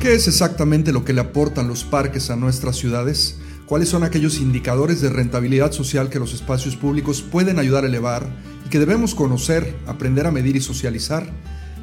¿Qué es exactamente lo que le aportan los parques a nuestras ciudades? ¿Cuáles son aquellos indicadores de rentabilidad social que los espacios públicos pueden ayudar a elevar y que debemos conocer, aprender a medir y socializar?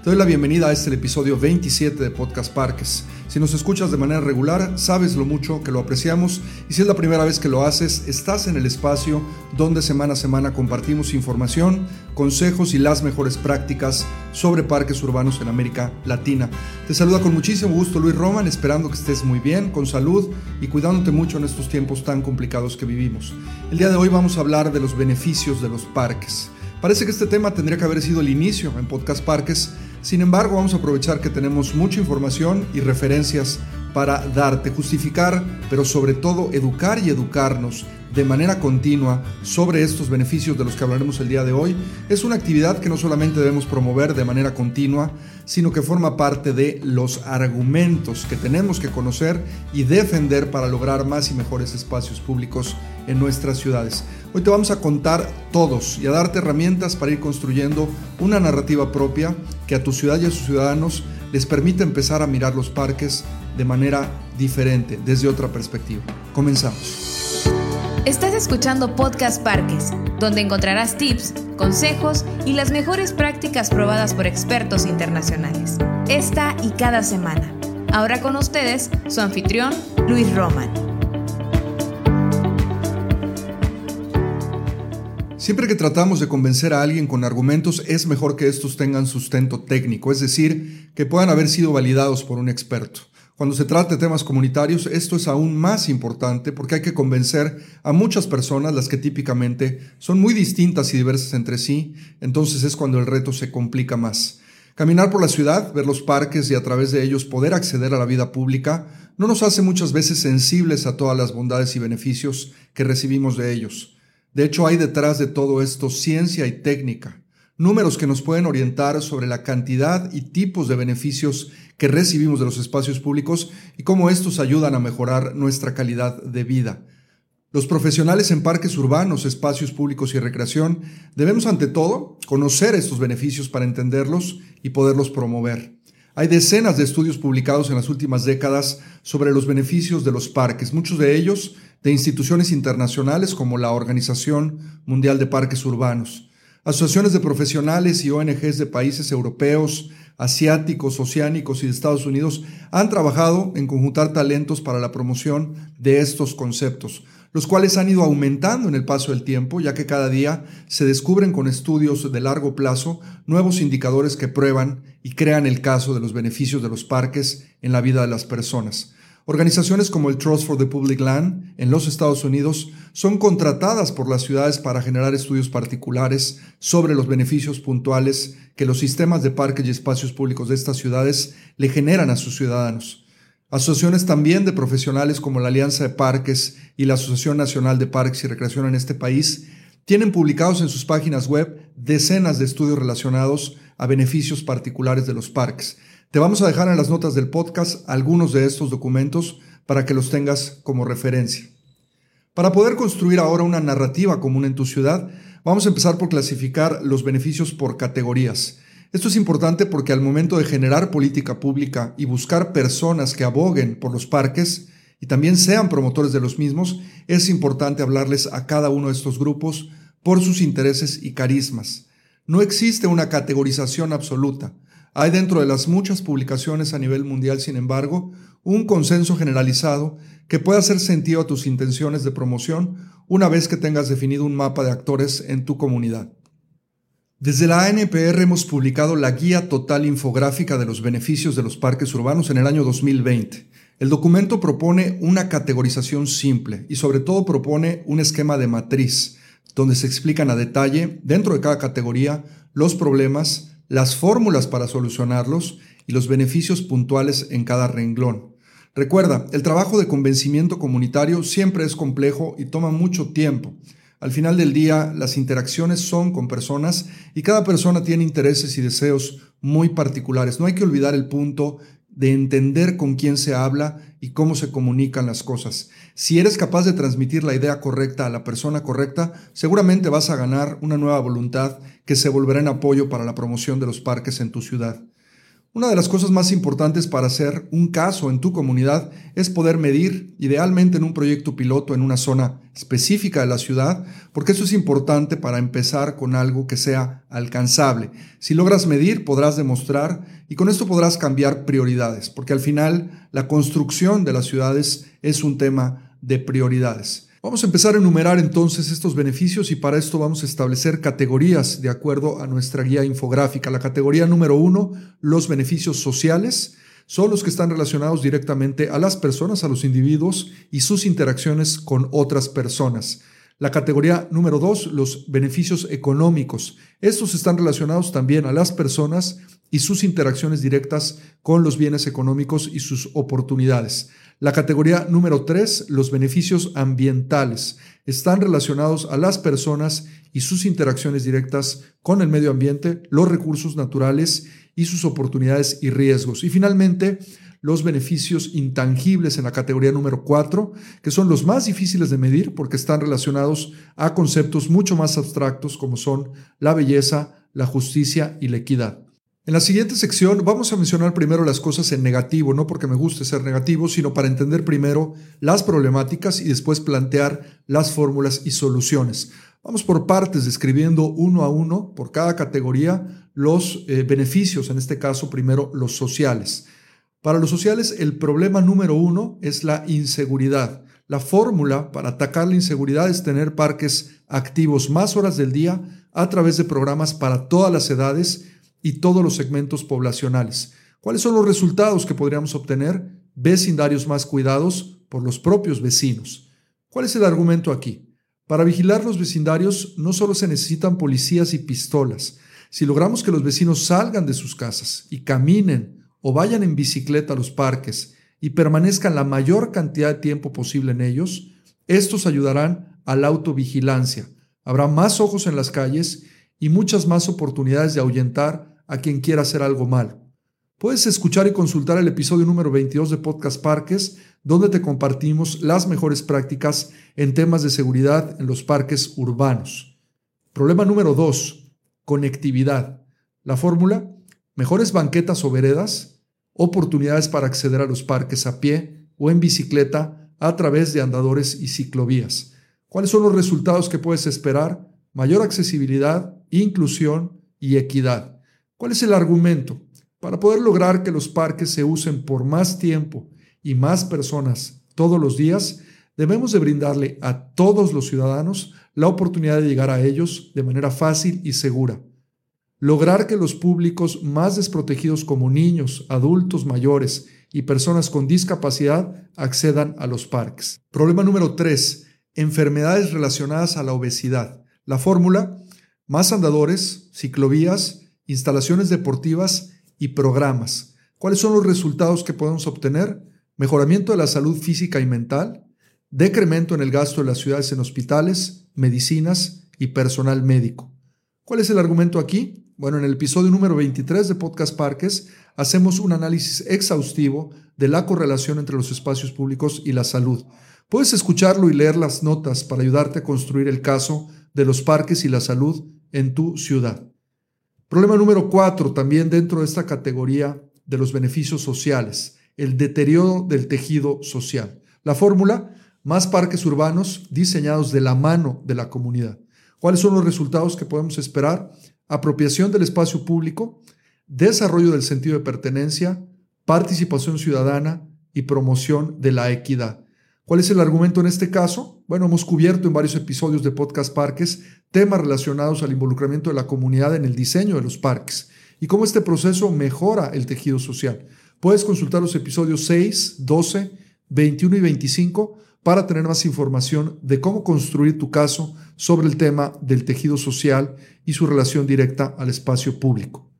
Te doy la bienvenida a este episodio 27 de Podcast Parques. Si nos escuchas de manera regular, sabes lo mucho que lo apreciamos y si es la primera vez que lo haces, estás en el espacio donde semana a semana compartimos información, consejos y las mejores prácticas sobre parques urbanos en América Latina. Te saluda con muchísimo gusto Luis Roman, esperando que estés muy bien, con salud y cuidándote mucho en estos tiempos tan complicados que vivimos. El día de hoy vamos a hablar de los beneficios de los parques. Parece que este tema tendría que haber sido el inicio en Podcast Parques, sin embargo, vamos a aprovechar que tenemos mucha información y referencias para darte, justificar, pero sobre todo educar y educarnos de manera continua sobre estos beneficios de los que hablaremos el día de hoy. Es una actividad que no solamente debemos promover de manera continua, sino que forma parte de los argumentos que tenemos que conocer y defender para lograr más y mejores espacios públicos en nuestras ciudades. Hoy te vamos a contar todos y a darte herramientas para ir construyendo una narrativa propia que a tu ciudad y a sus ciudadanos les permita empezar a mirar los parques de manera diferente, desde otra perspectiva. Comenzamos. Estás escuchando Podcast Parques, donde encontrarás tips, consejos y las mejores prácticas probadas por expertos internacionales. Esta y cada semana. Ahora con ustedes, su anfitrión, Luis Roman. Siempre que tratamos de convencer a alguien con argumentos es mejor que estos tengan sustento técnico, es decir, que puedan haber sido validados por un experto. Cuando se trata de temas comunitarios, esto es aún más importante porque hay que convencer a muchas personas, las que típicamente son muy distintas y diversas entre sí, entonces es cuando el reto se complica más. Caminar por la ciudad, ver los parques y a través de ellos poder acceder a la vida pública no nos hace muchas veces sensibles a todas las bondades y beneficios que recibimos de ellos. De hecho, hay detrás de todo esto ciencia y técnica, números que nos pueden orientar sobre la cantidad y tipos de beneficios que recibimos de los espacios públicos y cómo estos ayudan a mejorar nuestra calidad de vida. Los profesionales en parques urbanos, espacios públicos y recreación debemos ante todo conocer estos beneficios para entenderlos y poderlos promover. Hay decenas de estudios publicados en las últimas décadas sobre los beneficios de los parques, muchos de ellos de instituciones internacionales como la Organización Mundial de Parques Urbanos, asociaciones de profesionales y ONGs de países europeos, asiáticos, oceánicos y de Estados Unidos han trabajado en conjuntar talentos para la promoción de estos conceptos, los cuales han ido aumentando en el paso del tiempo, ya que cada día se descubren con estudios de largo plazo nuevos indicadores que prueban y crean el caso de los beneficios de los parques en la vida de las personas. Organizaciones como el Trust for the Public Land en los Estados Unidos son contratadas por las ciudades para generar estudios particulares sobre los beneficios puntuales que los sistemas de parques y espacios públicos de estas ciudades le generan a sus ciudadanos. Asociaciones también de profesionales como la Alianza de Parques y la Asociación Nacional de Parques y Recreación en este país tienen publicados en sus páginas web decenas de estudios relacionados a beneficios particulares de los parques te vamos a dejar en las notas del podcast algunos de estos documentos para que los tengas como referencia. Para poder construir ahora una narrativa común en tu ciudad, vamos a empezar por clasificar los beneficios por categorías. Esto es importante porque al momento de generar política pública y buscar personas que aboguen por los parques y también sean promotores de los mismos, es importante hablarles a cada uno de estos grupos por sus intereses y carismas. No existe una categorización absoluta. Hay dentro de las muchas publicaciones a nivel mundial, sin embargo, un consenso generalizado que pueda hacer sentido a tus intenciones de promoción una vez que tengas definido un mapa de actores en tu comunidad. Desde la ANPR hemos publicado la Guía Total Infográfica de los Beneficios de los Parques Urbanos en el año 2020. El documento propone una categorización simple y sobre todo propone un esquema de matriz, donde se explican a detalle, dentro de cada categoría, los problemas, las fórmulas para solucionarlos y los beneficios puntuales en cada renglón. Recuerda, el trabajo de convencimiento comunitario siempre es complejo y toma mucho tiempo. Al final del día, las interacciones son con personas y cada persona tiene intereses y deseos muy particulares. No hay que olvidar el punto de entender con quién se habla y cómo se comunican las cosas. Si eres capaz de transmitir la idea correcta a la persona correcta, seguramente vas a ganar una nueva voluntad que se volverá en apoyo para la promoción de los parques en tu ciudad. Una de las cosas más importantes para hacer un caso en tu comunidad es poder medir, idealmente en un proyecto piloto en una zona específica de la ciudad, porque eso es importante para empezar con algo que sea alcanzable. Si logras medir, podrás demostrar y con esto podrás cambiar prioridades, porque al final la construcción de las ciudades es un tema de prioridades. Vamos a empezar a enumerar entonces estos beneficios y para esto vamos a establecer categorías de acuerdo a nuestra guía infográfica. La categoría número uno, los beneficios sociales, son los que están relacionados directamente a las personas, a los individuos y sus interacciones con otras personas. La categoría número dos, los beneficios económicos. Estos están relacionados también a las personas y sus interacciones directas con los bienes económicos y sus oportunidades. La categoría número 3, los beneficios ambientales, están relacionados a las personas y sus interacciones directas con el medio ambiente, los recursos naturales y sus oportunidades y riesgos. Y finalmente, los beneficios intangibles en la categoría número 4, que son los más difíciles de medir porque están relacionados a conceptos mucho más abstractos como son la belleza, la justicia y la equidad. En la siguiente sección vamos a mencionar primero las cosas en negativo, no porque me guste ser negativo, sino para entender primero las problemáticas y después plantear las fórmulas y soluciones. Vamos por partes, describiendo uno a uno por cada categoría los eh, beneficios, en este caso primero los sociales. Para los sociales, el problema número uno es la inseguridad. La fórmula para atacar la inseguridad es tener parques activos más horas del día a través de programas para todas las edades y todos los segmentos poblacionales. ¿Cuáles son los resultados que podríamos obtener? Vecindarios más cuidados por los propios vecinos. ¿Cuál es el argumento aquí? Para vigilar los vecindarios no solo se necesitan policías y pistolas. Si logramos que los vecinos salgan de sus casas y caminen o vayan en bicicleta a los parques y permanezcan la mayor cantidad de tiempo posible en ellos, estos ayudarán a la autovigilancia. Habrá más ojos en las calles y muchas más oportunidades de ahuyentar a quien quiera hacer algo mal. Puedes escuchar y consultar el episodio número 22 de Podcast Parques, donde te compartimos las mejores prácticas en temas de seguridad en los parques urbanos. Problema número 2. Conectividad. La fórmula, mejores banquetas o veredas, oportunidades para acceder a los parques a pie o en bicicleta a través de andadores y ciclovías. ¿Cuáles son los resultados que puedes esperar? Mayor accesibilidad, inclusión y equidad. ¿Cuál es el argumento? Para poder lograr que los parques se usen por más tiempo y más personas todos los días, debemos de brindarle a todos los ciudadanos la oportunidad de llegar a ellos de manera fácil y segura. Lograr que los públicos más desprotegidos como niños, adultos mayores y personas con discapacidad accedan a los parques. Problema número 3. Enfermedades relacionadas a la obesidad. La fórmula, más andadores, ciclovías, instalaciones deportivas y programas. ¿Cuáles son los resultados que podemos obtener? Mejoramiento de la salud física y mental, decremento en el gasto de las ciudades en hospitales, medicinas y personal médico. ¿Cuál es el argumento aquí? Bueno, en el episodio número 23 de Podcast Parques hacemos un análisis exhaustivo de la correlación entre los espacios públicos y la salud. Puedes escucharlo y leer las notas para ayudarte a construir el caso de los parques y la salud en tu ciudad. Problema número cuatro, también dentro de esta categoría de los beneficios sociales, el deterioro del tejido social. La fórmula, más parques urbanos diseñados de la mano de la comunidad. ¿Cuáles son los resultados que podemos esperar? Apropiación del espacio público, desarrollo del sentido de pertenencia, participación ciudadana y promoción de la equidad. ¿Cuál es el argumento en este caso? Bueno, hemos cubierto en varios episodios de Podcast Parques temas relacionados al involucramiento de la comunidad en el diseño de los parques y cómo este proceso mejora el tejido social. Puedes consultar los episodios 6, 12, 21 y 25 para tener más información de cómo construir tu caso sobre el tema del tejido social y su relación directa al espacio público.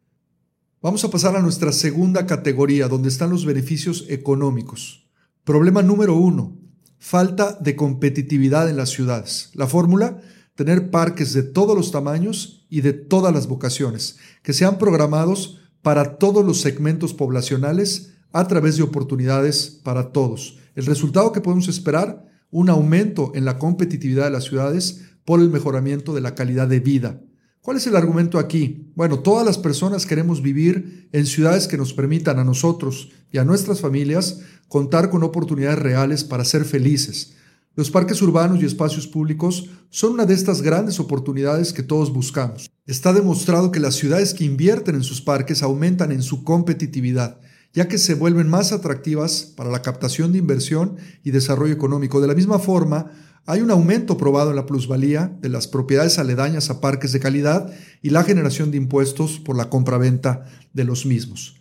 Vamos a pasar a nuestra segunda categoría, donde están los beneficios económicos. Problema número uno, falta de competitividad en las ciudades. La fórmula, tener parques de todos los tamaños y de todas las vocaciones, que sean programados para todos los segmentos poblacionales a través de oportunidades para todos. El resultado que podemos esperar, un aumento en la competitividad de las ciudades por el mejoramiento de la calidad de vida. ¿Cuál es el argumento aquí? Bueno, todas las personas queremos vivir en ciudades que nos permitan a nosotros y a nuestras familias contar con oportunidades reales para ser felices. Los parques urbanos y espacios públicos son una de estas grandes oportunidades que todos buscamos. Está demostrado que las ciudades que invierten en sus parques aumentan en su competitividad, ya que se vuelven más atractivas para la captación de inversión y desarrollo económico. De la misma forma, hay un aumento probado en la plusvalía de las propiedades aledañas a parques de calidad y la generación de impuestos por la compraventa de los mismos.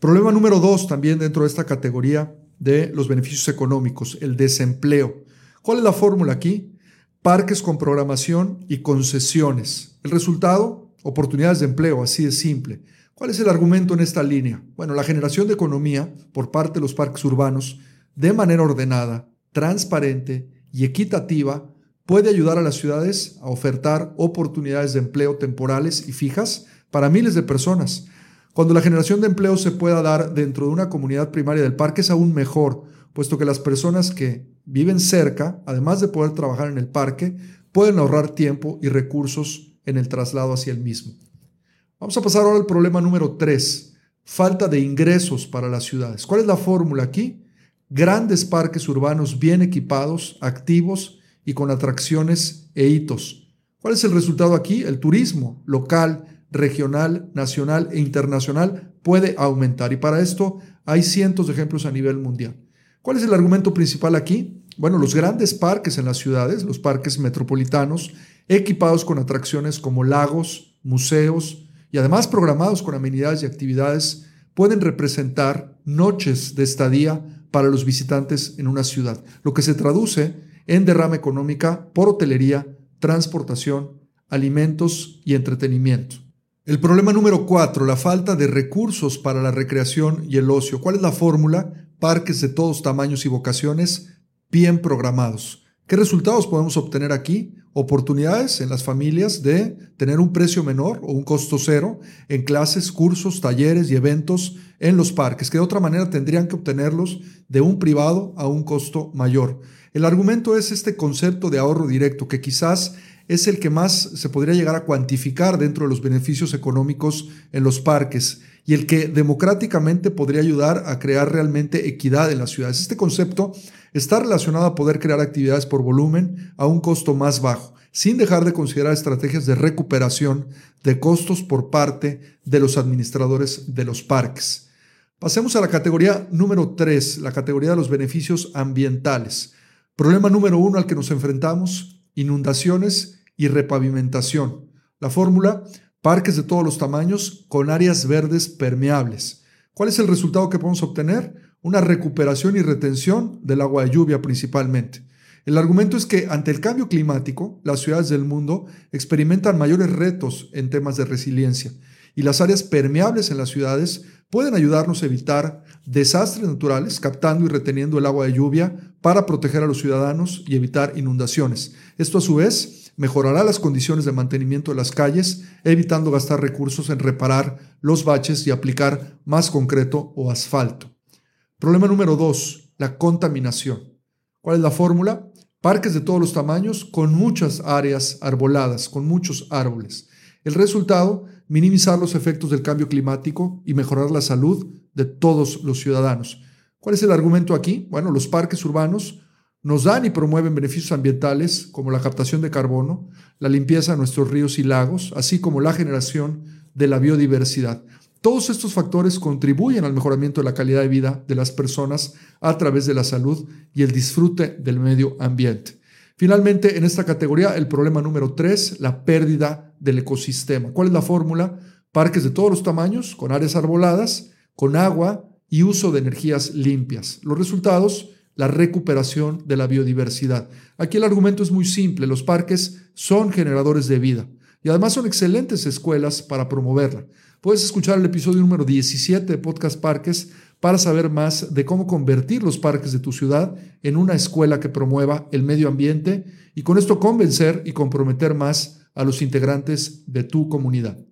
Problema número dos también dentro de esta categoría de los beneficios económicos, el desempleo. ¿Cuál es la fórmula aquí? Parques con programación y concesiones. El resultado, oportunidades de empleo, así de simple. ¿Cuál es el argumento en esta línea? Bueno, la generación de economía por parte de los parques urbanos de manera ordenada, transparente y equitativa puede ayudar a las ciudades a ofertar oportunidades de empleo temporales y fijas para miles de personas. Cuando la generación de empleo se pueda dar dentro de una comunidad primaria del parque es aún mejor, puesto que las personas que viven cerca, además de poder trabajar en el parque, pueden ahorrar tiempo y recursos en el traslado hacia el mismo. Vamos a pasar ahora al problema número 3, falta de ingresos para las ciudades. ¿Cuál es la fórmula aquí? Grandes parques urbanos bien equipados, activos y con atracciones e hitos. ¿Cuál es el resultado aquí? El turismo local, regional, nacional e internacional puede aumentar y para esto hay cientos de ejemplos a nivel mundial. ¿Cuál es el argumento principal aquí? Bueno, los grandes parques en las ciudades, los parques metropolitanos, equipados con atracciones como lagos, museos y además programados con amenidades y actividades, pueden representar noches de estadía para los visitantes en una ciudad, lo que se traduce en derrama económica por hotelería, transportación, alimentos y entretenimiento. El problema número cuatro, la falta de recursos para la recreación y el ocio. ¿Cuál es la fórmula? parques de todos tamaños y vocaciones bien programados. ¿Qué resultados podemos obtener aquí? Oportunidades en las familias de tener un precio menor o un costo cero en clases, cursos, talleres y eventos en los parques, que de otra manera tendrían que obtenerlos de un privado a un costo mayor. El argumento es este concepto de ahorro directo, que quizás es el que más se podría llegar a cuantificar dentro de los beneficios económicos en los parques y el que democráticamente podría ayudar a crear realmente equidad en las ciudades. Este concepto está relacionado a poder crear actividades por volumen a un costo más bajo, sin dejar de considerar estrategias de recuperación de costos por parte de los administradores de los parques. Pasemos a la categoría número 3, la categoría de los beneficios ambientales. Problema número uno al que nos enfrentamos, inundaciones y repavimentación. La fórmula, parques de todos los tamaños con áreas verdes permeables. ¿Cuál es el resultado que podemos obtener? Una recuperación y retención del agua de lluvia principalmente. El argumento es que ante el cambio climático, las ciudades del mundo experimentan mayores retos en temas de resiliencia y las áreas permeables en las ciudades pueden ayudarnos a evitar desastres naturales, captando y reteniendo el agua de lluvia para proteger a los ciudadanos y evitar inundaciones. Esto a su vez mejorará las condiciones de mantenimiento de las calles, evitando gastar recursos en reparar los baches y aplicar más concreto o asfalto. Problema número dos, la contaminación. ¿Cuál es la fórmula? Parques de todos los tamaños con muchas áreas arboladas, con muchos árboles. El resultado, minimizar los efectos del cambio climático y mejorar la salud de todos los ciudadanos. ¿Cuál es el argumento aquí? Bueno, los parques urbanos nos dan y promueven beneficios ambientales como la captación de carbono, la limpieza de nuestros ríos y lagos, así como la generación de la biodiversidad. Todos estos factores contribuyen al mejoramiento de la calidad de vida de las personas a través de la salud y el disfrute del medio ambiente. Finalmente, en esta categoría, el problema número tres, la pérdida del ecosistema. ¿Cuál es la fórmula? Parques de todos los tamaños, con áreas arboladas, con agua y uso de energías limpias. Los resultados, la recuperación de la biodiversidad. Aquí el argumento es muy simple, los parques son generadores de vida y además son excelentes escuelas para promoverla. Puedes escuchar el episodio número 17 de Podcast Parques para saber más de cómo convertir los parques de tu ciudad en una escuela que promueva el medio ambiente y con esto convencer y comprometer más a los integrantes de tu comunidad.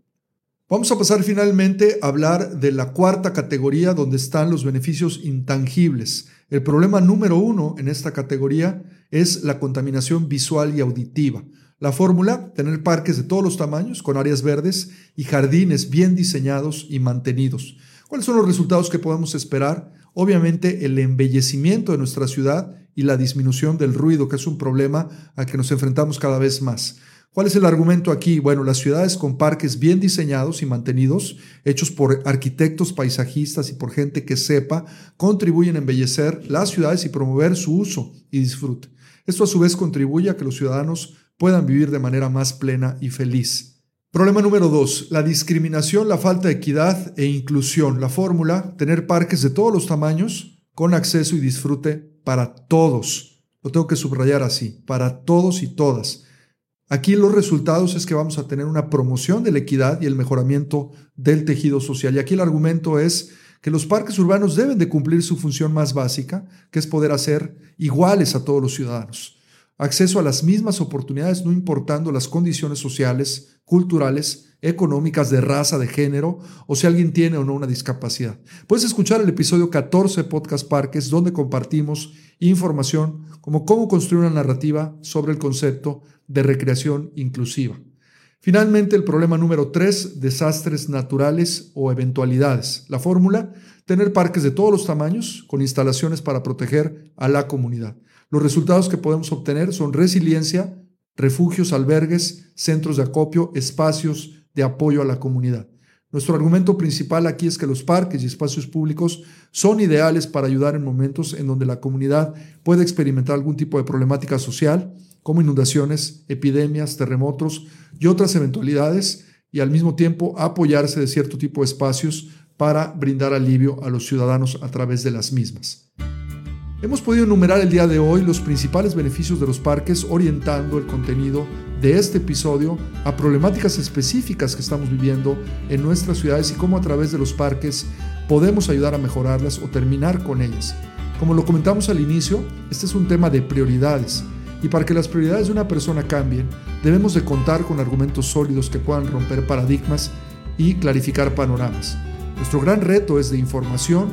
Vamos a pasar finalmente a hablar de la cuarta categoría donde están los beneficios intangibles. El problema número uno en esta categoría es la contaminación visual y auditiva. La fórmula, tener parques de todos los tamaños, con áreas verdes y jardines bien diseñados y mantenidos. ¿Cuáles son los resultados que podemos esperar? Obviamente el embellecimiento de nuestra ciudad y la disminución del ruido, que es un problema al que nos enfrentamos cada vez más. ¿Cuál es el argumento aquí? Bueno, las ciudades con parques bien diseñados y mantenidos, hechos por arquitectos, paisajistas y por gente que sepa, contribuyen a embellecer las ciudades y promover su uso y disfrute. Esto a su vez contribuye a que los ciudadanos puedan vivir de manera más plena y feliz. Problema número dos, la discriminación, la falta de equidad e inclusión. La fórmula, tener parques de todos los tamaños con acceso y disfrute para todos. Lo tengo que subrayar así, para todos y todas. Aquí los resultados es que vamos a tener una promoción de la equidad y el mejoramiento del tejido social. Y aquí el argumento es que los parques urbanos deben de cumplir su función más básica, que es poder hacer iguales a todos los ciudadanos. Acceso a las mismas oportunidades, no importando las condiciones sociales, culturales, económicas, de raza, de género, o si alguien tiene o no una discapacidad. Puedes escuchar el episodio 14 Podcast Parques, donde compartimos información como cómo construir una narrativa sobre el concepto de recreación inclusiva. Finalmente, el problema número tres, desastres naturales o eventualidades. La fórmula, tener parques de todos los tamaños con instalaciones para proteger a la comunidad. Los resultados que podemos obtener son resiliencia, refugios, albergues, centros de acopio, espacios de apoyo a la comunidad. Nuestro argumento principal aquí es que los parques y espacios públicos son ideales para ayudar en momentos en donde la comunidad puede experimentar algún tipo de problemática social, como inundaciones, epidemias, terremotos y otras eventualidades, y al mismo tiempo apoyarse de cierto tipo de espacios para brindar alivio a los ciudadanos a través de las mismas. Hemos podido enumerar el día de hoy los principales beneficios de los parques orientando el contenido de este episodio a problemáticas específicas que estamos viviendo en nuestras ciudades y cómo a través de los parques podemos ayudar a mejorarlas o terminar con ellas. Como lo comentamos al inicio, este es un tema de prioridades y para que las prioridades de una persona cambien, debemos de contar con argumentos sólidos que puedan romper paradigmas y clarificar panoramas. Nuestro gran reto es de información,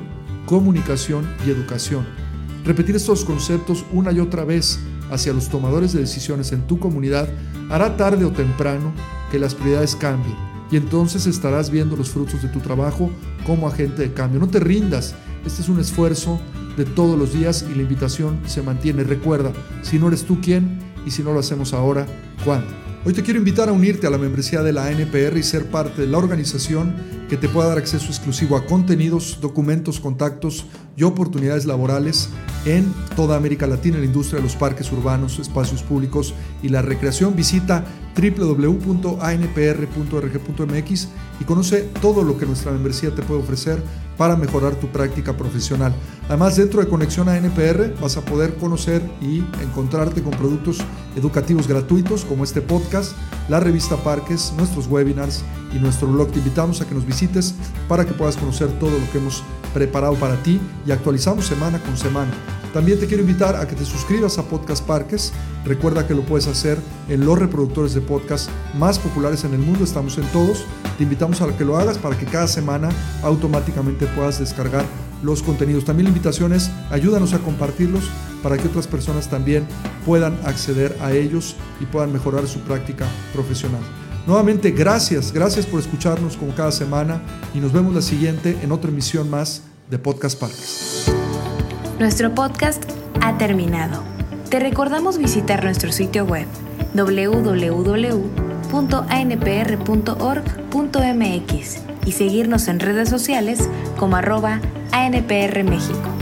comunicación y educación. Repetir estos conceptos una y otra vez hacia los tomadores de decisiones en tu comunidad hará tarde o temprano que las prioridades cambien y entonces estarás viendo los frutos de tu trabajo como agente de cambio. No te rindas, este es un esfuerzo de todos los días y la invitación se mantiene. Recuerda, si no eres tú quién y si no lo hacemos ahora, ¿cuándo? Hoy te quiero invitar a unirte a la membresía de la NPR y ser parte de la organización que te pueda dar acceso exclusivo a contenidos, documentos, contactos y oportunidades laborales en toda América Latina en la industria de los parques urbanos, espacios públicos y la recreación. Visita www.anpr.org.mx y conoce todo lo que nuestra membresía te puede ofrecer para mejorar tu práctica profesional. Además, dentro de Conexión a NPR vas a poder conocer y encontrarte con productos educativos gratuitos como este podcast, la revista Parques, nuestros webinars y nuestro blog. Te invitamos a que nos para que puedas conocer todo lo que hemos preparado para ti y actualizamos semana con semana. También te quiero invitar a que te suscribas a Podcast Parques. Recuerda que lo puedes hacer en los reproductores de podcast más populares en el mundo. Estamos en todos. Te invitamos a que lo hagas para que cada semana automáticamente puedas descargar los contenidos. También la invitación es ayúdanos a compartirlos para que otras personas también puedan acceder a ellos y puedan mejorar su práctica profesional. Nuevamente, gracias, gracias por escucharnos como cada semana y nos vemos la siguiente en otra emisión más de Podcast Parques. Nuestro podcast ha terminado. Te recordamos visitar nuestro sitio web www.anpr.org.mx y seguirnos en redes sociales como arroba ANPR México.